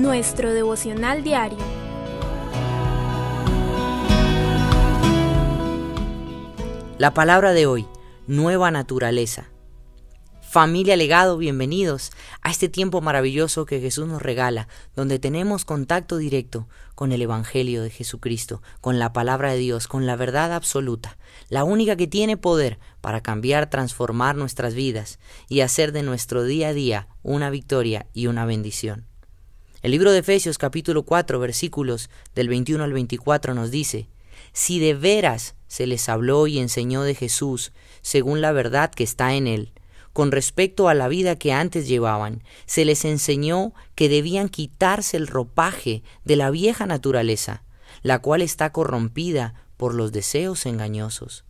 nuestro devocional diario. La palabra de hoy, nueva naturaleza. Familia Legado, bienvenidos a este tiempo maravilloso que Jesús nos regala, donde tenemos contacto directo con el Evangelio de Jesucristo, con la palabra de Dios, con la verdad absoluta, la única que tiene poder para cambiar, transformar nuestras vidas y hacer de nuestro día a día una victoria y una bendición. El libro de Efesios capítulo 4 versículos del 21 al 24 nos dice, Si de veras se les habló y enseñó de Jesús, según la verdad que está en él, con respecto a la vida que antes llevaban, se les enseñó que debían quitarse el ropaje de la vieja naturaleza, la cual está corrompida por los deseos engañosos,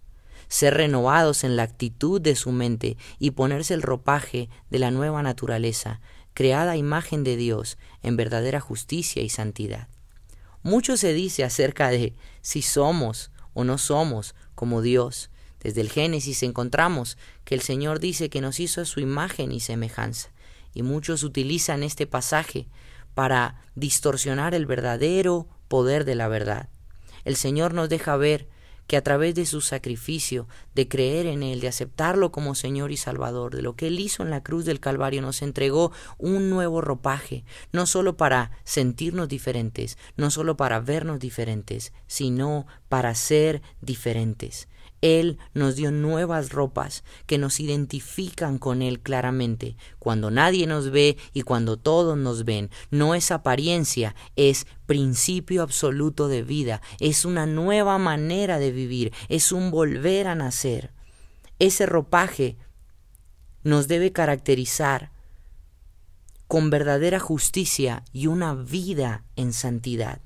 ser renovados en la actitud de su mente y ponerse el ropaje de la nueva naturaleza, creada imagen de Dios en verdadera justicia y santidad. Mucho se dice acerca de si somos o no somos como Dios, desde el Génesis encontramos que el Señor dice que nos hizo su imagen y semejanza, y muchos utilizan este pasaje para distorsionar el verdadero poder de la verdad. El Señor nos deja ver que a través de su sacrificio, de creer en Él, de aceptarlo como Señor y Salvador, de lo que Él hizo en la cruz del Calvario, nos entregó un nuevo ropaje, no solo para sentirnos diferentes, no solo para vernos diferentes, sino para ser diferentes. Él nos dio nuevas ropas que nos identifican con Él claramente. Cuando nadie nos ve y cuando todos nos ven, no es apariencia, es principio absoluto de vida, es una nueva manera de vivir, es un volver a nacer. Ese ropaje nos debe caracterizar con verdadera justicia y una vida en santidad.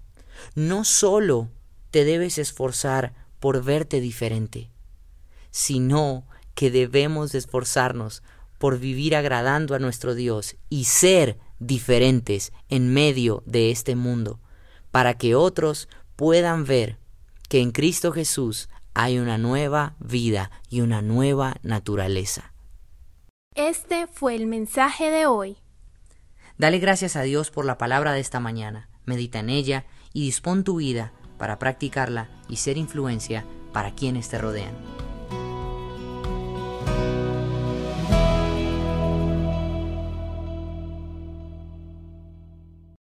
No solo te debes esforzar por verte diferente, sino que debemos esforzarnos por vivir agradando a nuestro Dios y ser diferentes en medio de este mundo, para que otros puedan ver que en Cristo Jesús hay una nueva vida y una nueva naturaleza. Este fue el mensaje de hoy. Dale gracias a Dios por la palabra de esta mañana, medita en ella y dispón tu vida para practicarla y ser influencia para quienes te rodean.